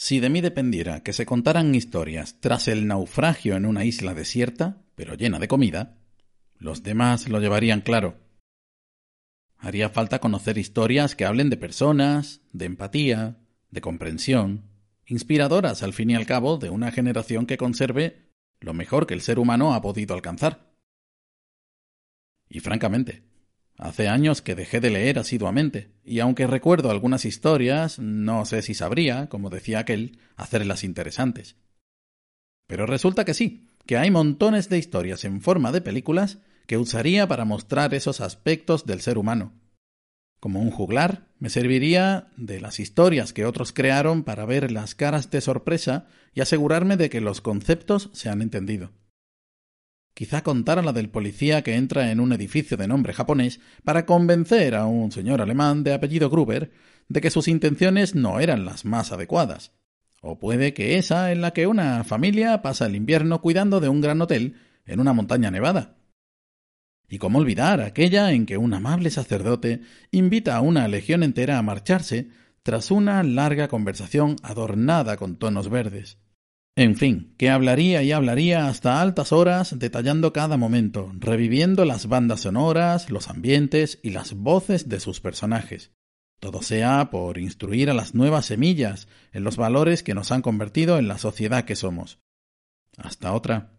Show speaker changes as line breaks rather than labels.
Si de mí dependiera que se contaran historias tras el naufragio en una isla desierta, pero llena de comida, los demás lo llevarían claro. Haría falta conocer historias que hablen de personas, de empatía, de comprensión, inspiradoras al fin y al cabo de una generación que conserve lo mejor que el ser humano ha podido alcanzar. Y francamente, hace años que dejé de leer asiduamente, y aunque recuerdo algunas historias, no sé si sabría, como decía aquel, hacerlas interesantes. Pero resulta que sí, que hay montones de historias en forma de películas que usaría para mostrar esos aspectos del ser humano. Como un juglar, me serviría de las historias que otros crearon para ver las caras de sorpresa y asegurarme de que los conceptos se han entendido. Quizá contara la del policía que entra en un edificio de nombre japonés para convencer a un señor alemán de apellido Gruber de que sus intenciones no eran las más adecuadas. O puede que esa en la que una familia pasa el invierno cuidando de un gran hotel en una montaña nevada y cómo olvidar aquella en que un amable sacerdote invita a una legión entera a marcharse tras una larga conversación adornada con tonos verdes. En fin, que hablaría y hablaría hasta altas horas detallando cada momento, reviviendo las bandas sonoras, los ambientes y las voces de sus personajes. Todo sea por instruir a las nuevas semillas en los valores que nos han convertido en la sociedad que somos. Hasta otra.